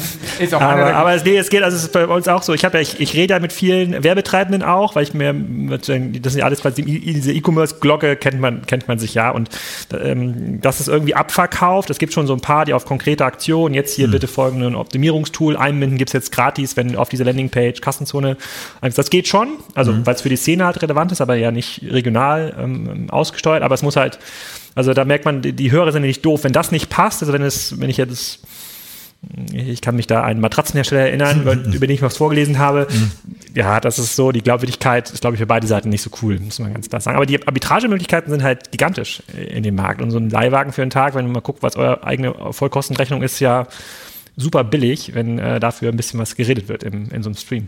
aber, aber nee, es geht, also es ist bei uns auch so. Ich, ja, ich, ich rede ja mit vielen Werbetreibenden auch, weil ich mir, das ist ja alles quasi, diese E-Commerce-Glocke kennt man, kennt man sich ja und ähm, das ist irgendwie abverkauft. Es gibt schon so ein paar, die auf konkrete Aktionen, jetzt hier mhm. bitte folgenden Optimierungstool einbinden, gibt es jetzt gratis, wenn auf diese Landingpage Kassenzone, das geht schon, also mhm. weil es für die Szene halt relevant ist, aber ja nicht regional ähm, ausgesteuert, aber es muss halt also da merkt man, die, die Hörer sind nicht doof. Wenn das nicht passt, also wenn es, wenn ich jetzt ich kann mich da an einen Matratzenhersteller erinnern, über den ich was vorgelesen habe. Mhm. Ja, das ist so, die Glaubwürdigkeit ist, glaube ich, für beide Seiten nicht so cool, muss man ganz klar sagen. Aber die Arbitragemöglichkeiten sind halt gigantisch in dem Markt. Und so ein Leihwagen für einen Tag, wenn man mal guckt, was eure eigene Vollkostenrechnung ist, ja super billig, wenn äh, dafür ein bisschen was geredet wird im, in so einem Stream.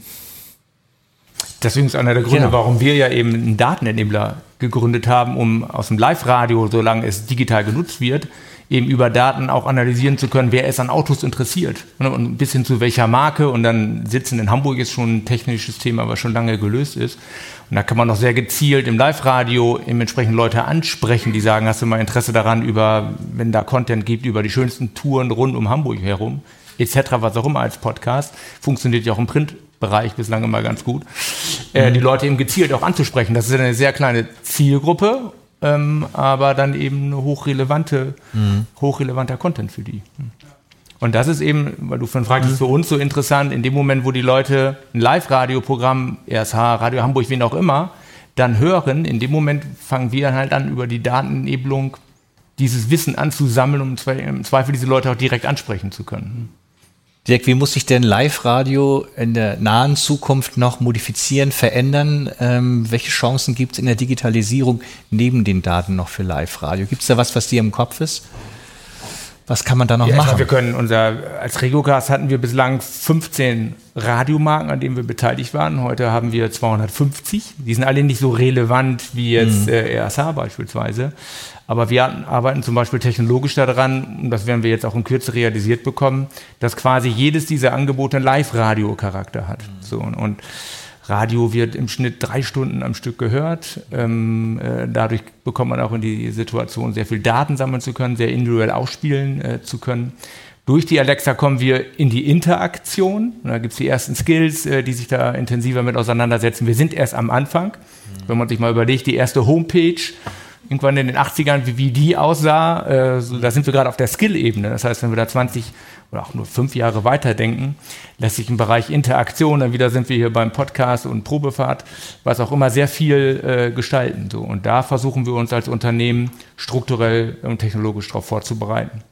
Deswegen ist einer der Gründe, genau. warum wir ja eben einen Datenenabler gegründet haben, um aus dem Live-Radio, solange es digital genutzt wird, eben über Daten auch analysieren zu können, wer ist an Autos interessiert. Und bis hin zu welcher Marke. Und dann sitzen in Hamburg ist schon ein technisches Thema, was schon lange gelöst ist. Und da kann man noch sehr gezielt im Live-Radio entsprechend Leute ansprechen, die sagen, hast du mal Interesse daran, über, wenn da Content gibt, über die schönsten Touren rund um Hamburg herum, etc., was auch immer als Podcast. Funktioniert ja auch im Print Bereich bislang immer ganz gut, äh, die Leute eben gezielt auch anzusprechen. Das ist eine sehr kleine Zielgruppe, ähm, aber dann eben eine hochrelevante, mhm. hochrelevanter Content für die. Und das ist eben, weil du von fragst, ist für uns so interessant, in dem Moment, wo die Leute ein Live-Radio-Programm, RSH, Radio Hamburg, wen auch immer, dann hören, in dem Moment fangen wir halt an, über die Datenebelung dieses Wissen anzusammeln, um im Zweifel diese Leute auch direkt ansprechen zu können. Dirk, wie muss sich denn Live-Radio in der nahen Zukunft noch modifizieren, verändern? Ähm, welche Chancen gibt es in der Digitalisierung neben den Daten noch für Live-Radio? Gibt es da was, was dir im Kopf ist? Was kann man da noch ja, machen? Wir können unser, als Regiocast hatten wir bislang 15 Radiomarken, an denen wir beteiligt waren. Heute haben wir 250. Die sind alle nicht so relevant wie jetzt mhm. äh, RSH beispielsweise. Aber wir arbeiten zum Beispiel technologisch daran, und das werden wir jetzt auch in Kürze realisiert bekommen, dass quasi jedes dieser Angebote einen Live-Radio-Charakter hat. Mhm. So, und, Radio wird im Schnitt drei Stunden am Stück gehört. Ähm, äh, dadurch bekommt man auch in die Situation, sehr viel Daten sammeln zu können, sehr individuell ausspielen äh, zu können. Durch die Alexa kommen wir in die Interaktion. Da gibt es die ersten Skills, äh, die sich da intensiver mit auseinandersetzen. Wir sind erst am Anfang. Mhm. Wenn man sich mal überlegt, die erste Homepage irgendwann in den 80ern, wie, wie die aussah, äh, so, da sind wir gerade auf der Skill-Ebene. Das heißt, wenn wir da 20 oder auch nur fünf Jahre weiterdenken, lässt sich im Bereich Interaktion, dann wieder sind wir hier beim Podcast und Probefahrt, was auch immer sehr viel äh, gestalten. So. Und da versuchen wir uns als Unternehmen strukturell und technologisch darauf vorzubereiten.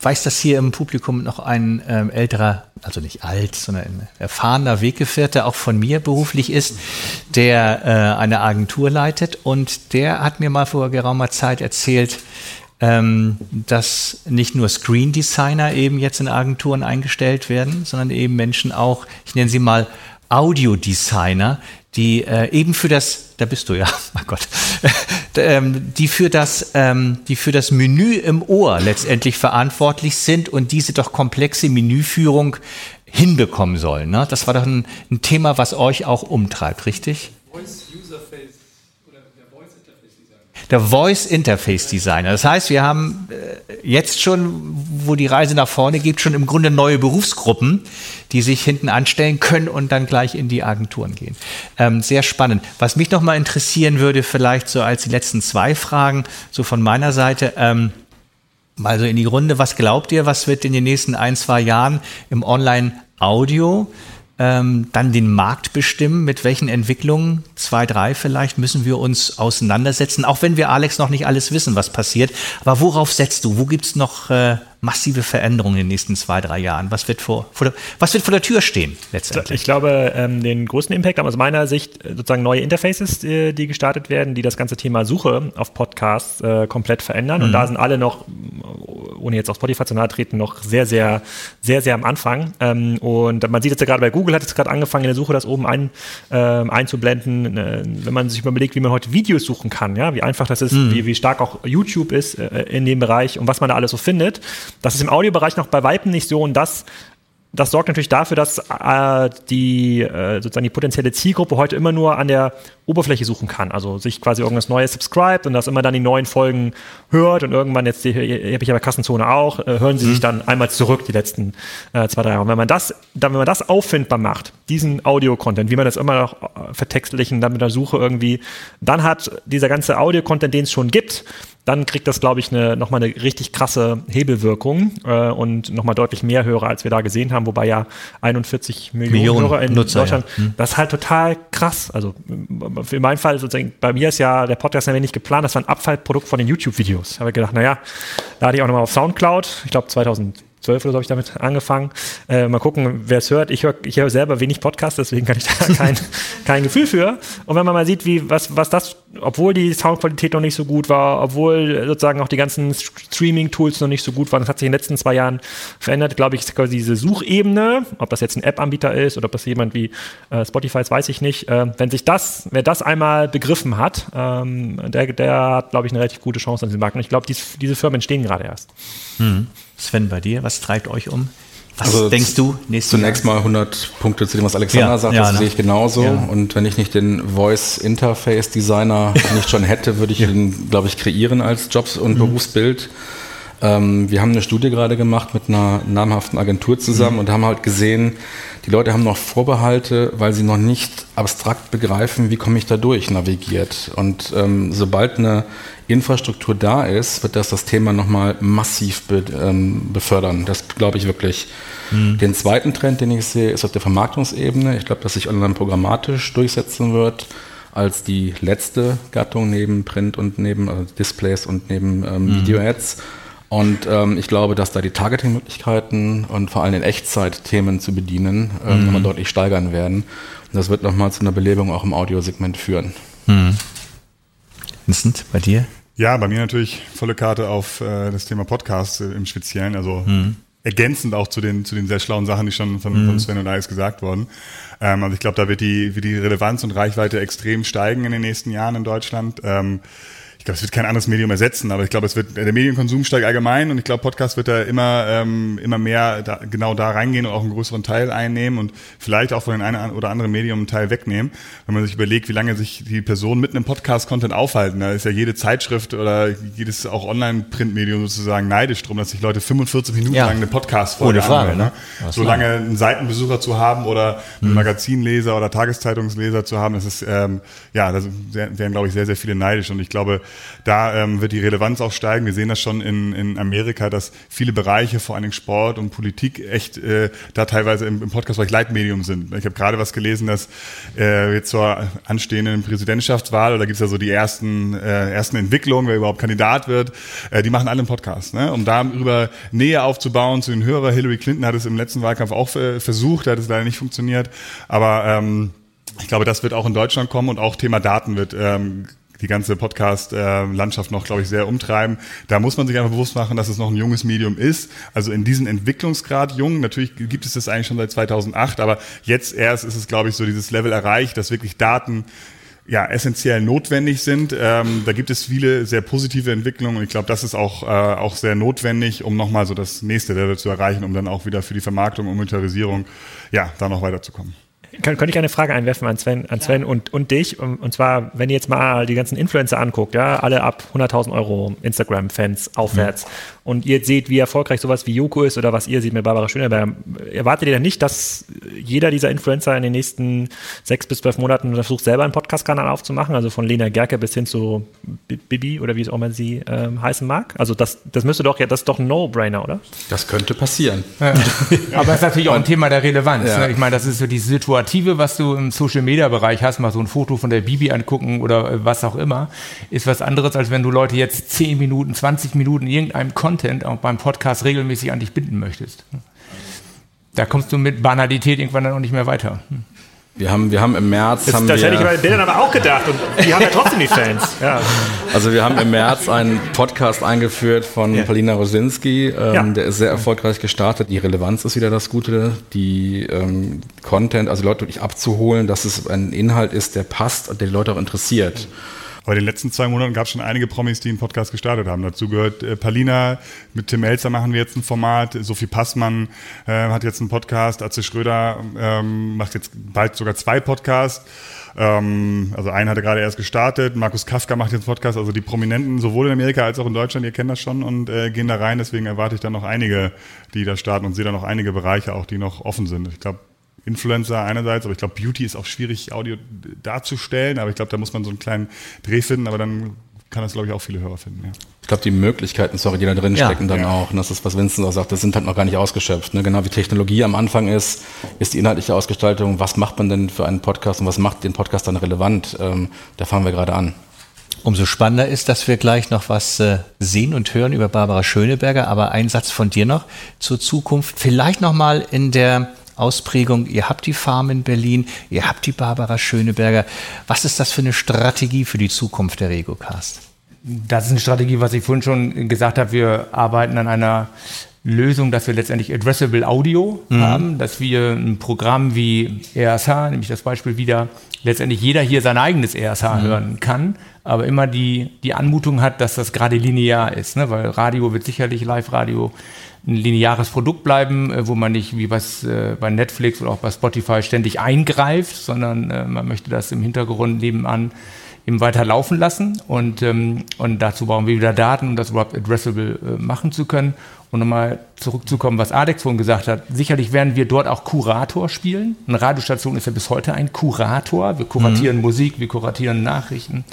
Weiß, dass hier im Publikum noch ein ähm, älterer, also nicht alt, sondern ein erfahrener Weggefährte auch von mir beruflich ist, der äh, eine Agentur leitet. Und der hat mir mal vor geraumer Zeit erzählt, ähm, dass nicht nur Screen Designer eben jetzt in Agenturen eingestellt werden, sondern eben Menschen auch, ich nenne sie mal Audiodesigner, die äh, eben für das, da bist du ja, mein Gott, ähm, die für das, ähm, die für das Menü im Ohr letztendlich verantwortlich sind und diese doch komplexe Menüführung hinbekommen sollen. Ne? Das war doch ein, ein Thema, was euch auch umtreibt, richtig? Voice Userface der Voice Interface Designer. Das heißt, wir haben äh, jetzt schon, wo die Reise nach vorne geht, schon im Grunde neue Berufsgruppen, die sich hinten anstellen können und dann gleich in die Agenturen gehen. Ähm, sehr spannend. Was mich noch mal interessieren würde, vielleicht so als die letzten zwei Fragen, so von meiner Seite, ähm, mal so in die Runde, was glaubt ihr, was wird in den nächsten ein, zwei Jahren im Online-Audio ähm, dann den Markt bestimmen, mit welchen Entwicklungen, zwei, drei vielleicht, müssen wir uns auseinandersetzen, auch wenn wir, Alex, noch nicht alles wissen, was passiert. Aber worauf setzt du? Wo gibt es noch äh, massive Veränderungen in den nächsten zwei, drei Jahren? Was wird vor, vor der, was wird vor der Tür stehen letztendlich? Ich glaube, ähm, den größten Impact haben aus meiner Sicht äh, sozusagen neue Interfaces, äh, die gestartet werden, die das ganze Thema Suche auf Podcasts äh, komplett verändern. Mhm. Und da sind alle noch, ohne jetzt auf Spotify zu nahe treten, noch sehr, sehr, sehr, sehr am Anfang. Ähm, und man sieht jetzt ja gerade bei Google hat es gerade angefangen, in der Suche das oben ein, äh, einzublenden. Äh, wenn man sich überlegt, wie man heute Videos suchen kann, ja, wie einfach das ist, mhm. wie, wie stark auch YouTube ist äh, in dem Bereich und was man da alles so findet. Das ist im Audiobereich noch bei Weitem nicht so und das das sorgt natürlich dafür, dass äh, die äh, sozusagen die potenzielle Zielgruppe heute immer nur an der Oberfläche suchen kann. Also sich quasi irgendwas Neues subscribt und das immer dann die neuen Folgen hört und irgendwann jetzt die, die habe ich ja bei Kassenzone auch, äh, hören sie mhm. sich dann einmal zurück die letzten äh, zwei drei Jahre. Und wenn man das, dann wenn man das auffindbar macht, diesen Audio-Content, wie man das immer noch äh, vertextlichen, dann mit der Suche irgendwie, dann hat dieser ganze Audio-Content, den es schon gibt, dann kriegt das, glaube ich, eine, nochmal eine richtig krasse Hebelwirkung äh, und nochmal deutlich mehr Hörer, als wir da gesehen haben, wobei ja 41 Millionen, Millionen Hörer in Nutzer, Deutschland, ja. hm. das ist halt total krass. Also in meinem Fall sozusagen, bei mir ist ja der Podcast ja nicht geplant, das war ein Abfallprodukt von den YouTube-Videos. Habe ich gedacht, naja, lade ich auch nochmal auf Soundcloud, ich glaube 2000 zwölf oder so habe ich damit angefangen. Äh, mal gucken, wer es hört. Ich höre ich hör selber wenig Podcasts, deswegen kann ich da kein, kein Gefühl für. Und wenn man mal sieht, wie, was, was das, obwohl die Soundqualität noch nicht so gut war, obwohl sozusagen auch die ganzen Streaming-Tools noch nicht so gut waren, das hat sich in den letzten zwei Jahren verändert, glaube ich, ist quasi diese Suchebene, ob das jetzt ein App-Anbieter ist oder ob das jemand wie äh, Spotify ist, weiß ich nicht. Äh, wenn sich das, wer das einmal begriffen hat, ähm, der, der hat, glaube ich, eine relativ gute Chance an diesem Markt. Und ich glaube, dies, diese Firmen entstehen gerade erst. Hm. Sven, bei dir, was treibt euch um? Was also denkst du? Zunächst Jahr? mal 100 Punkte zu dem, was Alexander ja, sagt, ja, das ne? sehe ich genauso. Ja. Und wenn ich nicht den Voice Interface Designer nicht schon hätte, würde ich ihn, glaube ich, kreieren als Jobs- und mhm. Berufsbild. Ähm, wir haben eine Studie gerade gemacht mit einer namhaften Agentur zusammen mhm. und haben halt gesehen, die Leute haben noch Vorbehalte, weil sie noch nicht abstrakt begreifen, wie komme ich da durch navigiert. Und ähm, sobald eine Infrastruktur da ist, wird das das Thema nochmal massiv be, ähm, befördern. Das glaube ich wirklich. Mhm. Den zweiten Trend, den ich sehe, ist auf der Vermarktungsebene. Ich glaube, dass sich online programmatisch durchsetzen wird als die letzte Gattung neben Print und neben also Displays und neben ähm, mhm. Video-Ads. Und ähm, ich glaube, dass da die Targeting-Möglichkeiten und vor allem in Echtzeit Themen zu bedienen ähm, mhm. nochmal deutlich steigern werden. Und das wird nochmal zu einer Belebung auch im Audiosegment führen. Mhm. Vincent, bei dir? Ja, bei mir natürlich volle Karte auf äh, das Thema Podcast äh, im Speziellen. Also mhm. ergänzend auch zu den, zu den sehr schlauen Sachen, die schon von, mhm. von Sven und Alex gesagt wurden. Ähm, also ich glaube, da wird die, wird die Relevanz und Reichweite extrem steigen in den nächsten Jahren in Deutschland. Ähm, ich glaube, es wird kein anderes Medium ersetzen, aber ich glaube, es wird der Medienkonsum steigt allgemein und ich glaube, Podcast wird da immer ähm, immer mehr da, genau da reingehen und auch einen größeren Teil einnehmen und vielleicht auch von den einen oder anderen Medium einen Teil wegnehmen, wenn man sich überlegt, wie lange sich die Personen mit einem Podcast-Content aufhalten. Da ist ja jede Zeitschrift oder jedes auch Online-Printmedium sozusagen neidisch drum, dass sich Leute 45 Minuten ja. lang eine Podcast-Folge anhören. Ne? So lange einen Seitenbesucher zu haben oder einen mhm. Magazinleser oder Tageszeitungsleser zu haben, das ist ähm, ja, da wären, glaube ich, sehr, sehr viele neidisch und ich glaube, da ähm, wird die Relevanz auch steigen. Wir sehen das schon in, in Amerika, dass viele Bereiche, vor allen Dingen Sport und Politik, echt äh, da teilweise im, im Podcast-Bereich Leitmedium sind. Ich habe gerade was gelesen, dass äh, jetzt zur anstehenden Präsidentschaftswahl, oder gibt es ja so die ersten, äh, ersten Entwicklungen, wer überhaupt Kandidat wird, äh, die machen alle einen Podcast, ne? um darüber Nähe aufzubauen zu den Hörern. Hillary Clinton hat es im letzten Wahlkampf auch äh, versucht, hat es leider nicht funktioniert. Aber ähm, ich glaube, das wird auch in Deutschland kommen und auch Thema Daten wird ähm, die ganze Podcast-Landschaft noch, glaube ich, sehr umtreiben. Da muss man sich einfach bewusst machen, dass es noch ein junges Medium ist. Also in diesem Entwicklungsgrad jung. Natürlich gibt es das eigentlich schon seit 2008, aber jetzt erst ist es, glaube ich, so dieses Level erreicht, dass wirklich Daten ja, essentiell notwendig sind. Ähm, da gibt es viele sehr positive Entwicklungen und ich glaube, das ist auch, äh, auch sehr notwendig, um nochmal so das nächste Level zu erreichen, um dann auch wieder für die Vermarktung und Monetarisierung ja, da noch weiterzukommen. Kann, könnte ich eine Frage einwerfen an Sven, an Sven und, und dich? Und, und zwar, wenn ihr jetzt mal die ganzen Influencer anguckt, ja, alle ab 100.000 Euro Instagram-Fans aufwärts. Mhm. Und ihr seht, wie erfolgreich sowas wie Joko ist oder was ihr seht mit Barbara Schöneberger. Erwartet ihr denn nicht, dass jeder dieser Influencer in den nächsten sechs bis zwölf Monaten versucht, selber einen Podcast-Kanal aufzumachen? Also von Lena Gerke bis hin zu Bibi oder wie es auch immer sie ähm, heißen mag? Also das, das müsste doch ja, das ist doch ein No-Brainer, oder? Das könnte passieren. Ja. Aber es ist natürlich auch ein Thema der Relevanz. Ja. Ne? Ich meine, das ist so die Situation, Situative, was du im Social-Media-Bereich hast, mal so ein Foto von der Bibi angucken oder äh, was auch immer, ist was anderes, als wenn du Leute jetzt 10 Minuten, 20 Minuten irgendeinem Content auch beim Podcast regelmäßig an dich binden möchtest. Da kommst du mit Banalität irgendwann dann auch nicht mehr weiter. Wir haben, wir haben im März. Das, haben das wir, hätte ich bei den Bildern aber auch gedacht. Und die haben ja trotzdem die Fans. Ja. Also wir haben im März einen Podcast eingeführt von ja. Paulina Rosinski. Ähm, ja. Der ist sehr erfolgreich gestartet. Die Relevanz ist wieder das Gute. Die ähm, Content, also Leute wirklich abzuholen, dass es ein Inhalt ist, der passt und der die Leute auch interessiert. Mhm. Aber in den letzten zwei Monaten gab es schon einige Promis, die einen Podcast gestartet haben. Dazu gehört äh, Palina, mit Tim Elzer machen wir jetzt ein Format, Sophie Passmann äh, hat jetzt einen Podcast, Atze Schröder ähm, macht jetzt bald sogar zwei Podcasts. Ähm, also einen hat er gerade erst gestartet, Markus Kafka macht jetzt einen Podcast, also die Prominenten sowohl in Amerika als auch in Deutschland, ihr kennt das schon und äh, gehen da rein, deswegen erwarte ich dann noch einige, die da starten und sehe da noch einige Bereiche auch, die noch offen sind. Ich glaube, Influencer einerseits, aber ich glaube, Beauty ist auch schwierig, Audio darzustellen, aber ich glaube, da muss man so einen kleinen Dreh finden, aber dann kann das, glaube ich, auch viele Hörer finden. Ja. Ich glaube, die Möglichkeiten, sorry, die da drin ja, stecken dann ja. auch. Und das ist, was Vincent auch sagt, das sind halt noch gar nicht ausgeschöpft. Ne? Genau wie Technologie am Anfang ist, ist die inhaltliche Ausgestaltung, was macht man denn für einen Podcast und was macht den Podcast dann relevant? Ähm, da fangen wir gerade an. Umso spannender ist, dass wir gleich noch was äh, sehen und hören über Barbara Schöneberger. Aber ein Satz von dir noch zur Zukunft. Vielleicht noch mal in der Ausprägung. Ihr habt die Farm in Berlin, ihr habt die Barbara Schöneberger. Was ist das für eine Strategie für die Zukunft der RegoCast? Das ist eine Strategie, was ich vorhin schon gesagt habe. Wir arbeiten an einer Lösung, dass wir letztendlich Addressable Audio mhm. haben, dass wir ein Programm wie RSH, nämlich das Beispiel wieder, letztendlich jeder hier sein eigenes RSH mhm. hören kann, aber immer die, die Anmutung hat, dass das gerade linear ist, ne? weil Radio wird sicherlich Live-Radio ein lineares Produkt bleiben, äh, wo man nicht wie was äh, bei Netflix oder auch bei Spotify ständig eingreift, sondern äh, man möchte das im Hintergrund nebenan eben weiter laufen lassen und, ähm, und dazu brauchen wir wieder Daten, um das überhaupt addressable äh, machen zu können. Und nochmal zurückzukommen, was Alex vorhin gesagt hat, sicherlich werden wir dort auch Kurator spielen. Eine Radiostation ist ja bis heute ein Kurator. Wir kuratieren mhm. Musik, wir kuratieren Nachrichten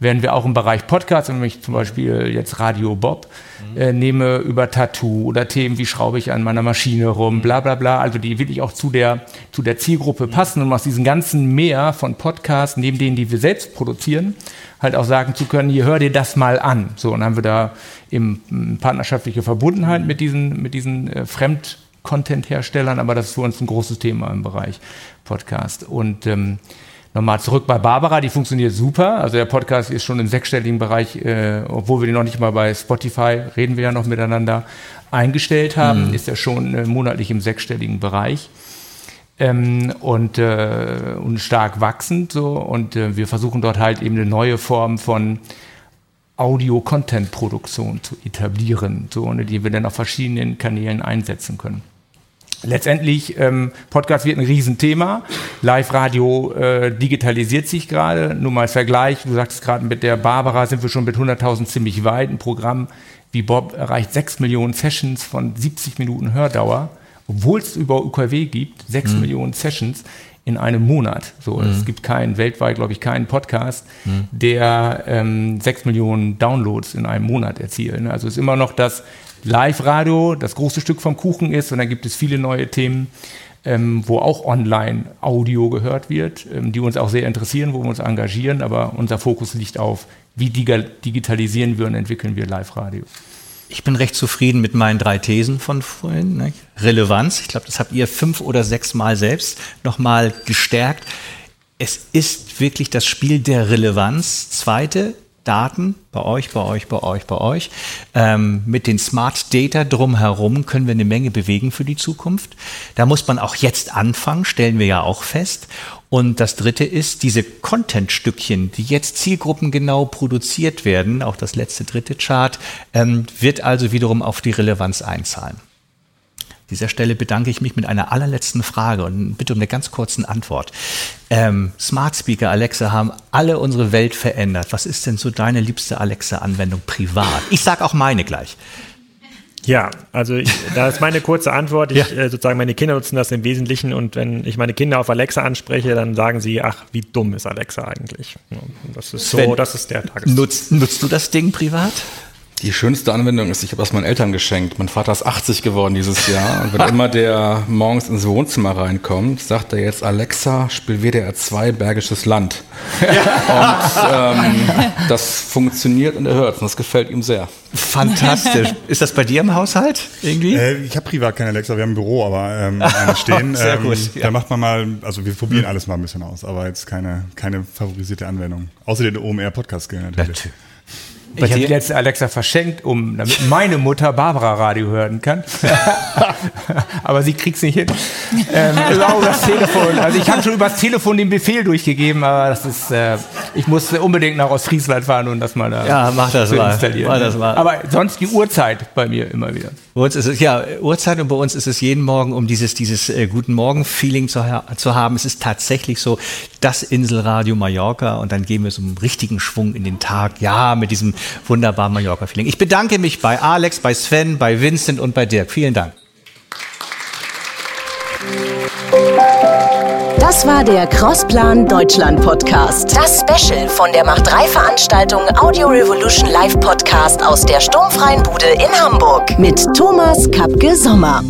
werden wir auch im Bereich Podcast, wenn ich zum Beispiel jetzt Radio Bob äh, nehme, über Tattoo oder Themen, wie schraube ich an meiner Maschine rum, bla bla bla, also die wirklich auch zu der, zu der Zielgruppe passen und aus diesem ganzen Meer von Podcasts, neben denen, die wir selbst produzieren, halt auch sagen zu können, hier hör dir das mal an. So, und haben wir da eben partnerschaftliche Verbundenheit mit diesen, mit diesen äh, Fremd- Content-Herstellern, aber das ist für uns ein großes Thema im Bereich Podcast. Und ähm, Nochmal zurück bei Barbara, die funktioniert super. Also der Podcast ist schon im sechsstelligen Bereich, äh, obwohl wir den noch nicht mal bei Spotify, reden wir ja noch miteinander, eingestellt haben, mhm. ist er schon äh, monatlich im sechsstelligen Bereich. Ähm, und, äh, und stark wachsend so und äh, wir versuchen dort halt eben eine neue Form von Audio-Content-Produktion zu etablieren, so, die wir dann auf verschiedenen Kanälen einsetzen können. Letztendlich, ähm, Podcast wird ein Riesenthema. Live-Radio äh, digitalisiert sich gerade. Nur mal Vergleich, du sagst gerade mit der Barbara sind wir schon mit 100.000 ziemlich weit. Ein Programm wie Bob erreicht 6 Millionen Sessions von 70 Minuten Hördauer, obwohl es über UKW gibt, 6 mhm. Millionen Sessions in einem Monat. So, mhm. es gibt keinen, weltweit, glaube ich, keinen Podcast, mhm. der ähm, sechs Millionen Downloads in einem Monat erzielt. Also es ist immer noch das Live-Radio, das große Stück vom Kuchen ist und dann gibt es viele neue Themen. Ähm, wo auch Online-Audio gehört wird, ähm, die uns auch sehr interessieren, wo wir uns engagieren, aber unser Fokus liegt auf, wie digitalisieren wir und entwickeln wir Live-Radio. Ich bin recht zufrieden mit meinen drei Thesen von vorhin. Ne? Relevanz, ich glaube, das habt ihr fünf oder sechs Mal selbst nochmal gestärkt. Es ist wirklich das Spiel der Relevanz. Zweite, Daten bei euch, bei euch, bei euch, bei euch. Ähm, mit den Smart Data drumherum können wir eine Menge bewegen für die Zukunft. Da muss man auch jetzt anfangen, stellen wir ja auch fest. Und das dritte ist, diese Content-Stückchen, die jetzt zielgruppengenau produziert werden, auch das letzte dritte Chart, ähm, wird also wiederum auf die Relevanz einzahlen dieser Stelle bedanke ich mich mit einer allerletzten Frage und bitte um eine ganz kurze Antwort. Ähm, Smart Speaker Alexa haben alle unsere Welt verändert. Was ist denn so deine liebste Alexa-Anwendung privat? Ich sage auch meine gleich. Ja, also ich, da ist meine kurze Antwort. Ich, ja. äh, sozusagen meine Kinder nutzen das im Wesentlichen und wenn ich meine Kinder auf Alexa anspreche, dann sagen sie, ach, wie dumm ist Alexa eigentlich? Das ist so, das ist der Tages. Nutzt, nutzt du das Ding privat? Die schönste Anwendung ist, ich habe das meinen Eltern geschenkt. Mein Vater ist 80 geworden dieses Jahr. Und wenn immer der morgens ins Wohnzimmer reinkommt, sagt er jetzt, Alexa, spiel WDR 2 Bergisches Land. Ja. Und ähm, das funktioniert und er hört es. Und das gefällt ihm sehr. Fantastisch. Ist das bei dir im Haushalt irgendwie? Äh, ich habe privat keine Alexa, wir haben ein Büro, aber ähm, eine stehen. Sehr ähm, gut. Ja. Da macht man mal, also wir probieren alles mal ein bisschen aus, aber jetzt keine, keine favorisierte Anwendung. Außer den OMR-Podcast-Skill natürlich. natürlich. Ich habe jetzt Alexa verschenkt, um damit meine Mutter Barbara Radio hören kann. aber sie kriegt es nicht hin. Ähm, über das Telefon. Also ich habe schon über das Telefon den Befehl durchgegeben, aber das ist, äh, ich muss unbedingt nach Ostfriesland fahren und das mal da ja, mach das mal. installieren. Mach das mal. Aber sonst die Uhrzeit bei mir immer wieder. Bei uns ist es, ja, Uhrzeit und bei uns ist es jeden Morgen, um dieses, dieses äh, Guten Morgen-Feeling zu, zu haben. Es ist tatsächlich so, das Inselradio Mallorca und dann gehen wir so einen richtigen Schwung in den Tag. Ja, mit diesem wunderbaren Mallorca-Feeling. Ich bedanke mich bei Alex, bei Sven, bei Vincent und bei Dirk. Vielen Dank. Das war der Crossplan Deutschland Podcast. Das Special von der Macht 3 Veranstaltung Audio Revolution Live Podcast aus der sturmfreien Bude in Hamburg mit Thomas Kapke Sommer.